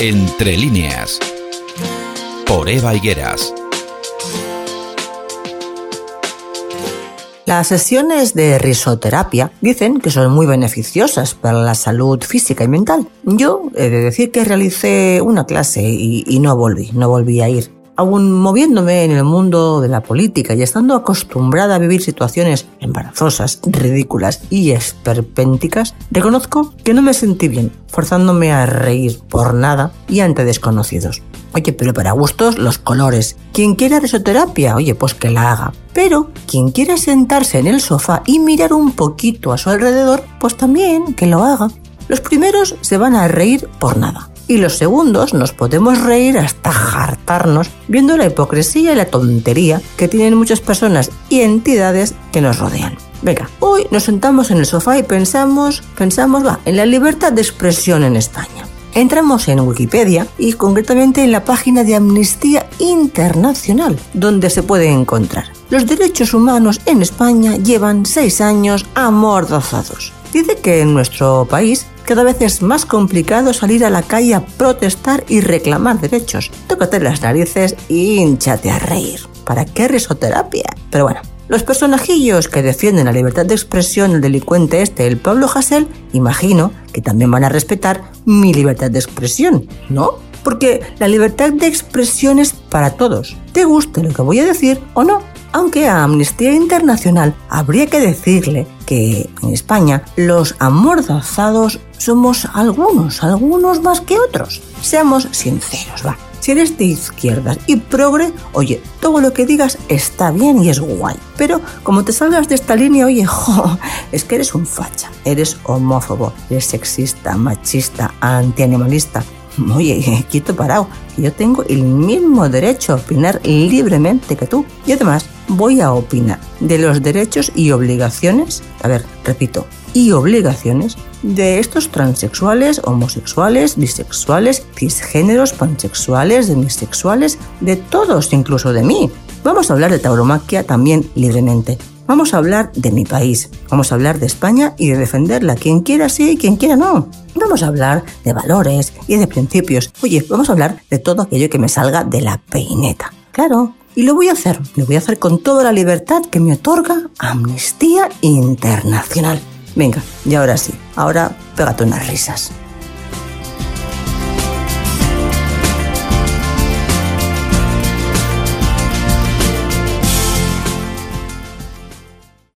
Entre líneas. Por Eva Higueras. Las sesiones de risoterapia dicen que son muy beneficiosas para la salud física y mental. Yo he de decir que realicé una clase y, y no volví, no volví a ir. Aún moviéndome en el mundo de la política y estando acostumbrada a vivir situaciones embarazosas, ridículas y esperpénticas, reconozco que no me sentí bien, forzándome a reír por nada y ante desconocidos. Oye, pero para gustos los colores. Quien quiera risoterapia, oye, pues que la haga. Pero quien quiera sentarse en el sofá y mirar un poquito a su alrededor, pues también que lo haga. Los primeros se van a reír por nada y los segundos nos podemos reír hasta hartarnos viendo la hipocresía y la tontería que tienen muchas personas y entidades que nos rodean. Venga, hoy nos sentamos en el sofá y pensamos, pensamos, va, en la libertad de expresión en España. Entramos en Wikipedia y concretamente en la página de Amnistía Internacional, donde se puede encontrar. Los derechos humanos en España llevan seis años amordazados. Dice que en nuestro país cada vez es más complicado salir a la calle a protestar y reclamar derechos. Tócate las narices y hinchate a reír. ¿Para qué risoterapia? Pero bueno, los personajillos que defienden la libertad de expresión, el delincuente este, el Pablo Hasél, imagino que también van a respetar mi libertad de expresión, ¿no? Porque la libertad de expresión es para todos, te guste lo que voy a decir o no. Aunque a Amnistía Internacional habría que decirle que en España los amordazados somos algunos, algunos más que otros. Seamos sinceros, va. Si eres de izquierdas y progre, oye, todo lo que digas está bien y es guay. Pero como te salgas de esta línea, oye, jo, es que eres un facha, eres homófobo, eres sexista, machista, antianimalista. Oye, quieto parado, yo tengo el mismo derecho a opinar libremente que tú. Y además, voy a opinar de los derechos y obligaciones, a ver, repito, y obligaciones de estos transexuales, homosexuales, bisexuales, cisgéneros, pansexuales, demisexuales, de todos, incluso de mí. Vamos a hablar de tauromaquia también libremente. Vamos a hablar de mi país, vamos a hablar de España y de defenderla, quien quiera sí y quien quiera no. Vamos a hablar de valores y de principios. Oye, vamos a hablar de todo aquello que me salga de la peineta. Claro, y lo voy a hacer, lo voy a hacer con toda la libertad que me otorga Amnistía Internacional. Venga, y ahora sí, ahora pégate unas risas.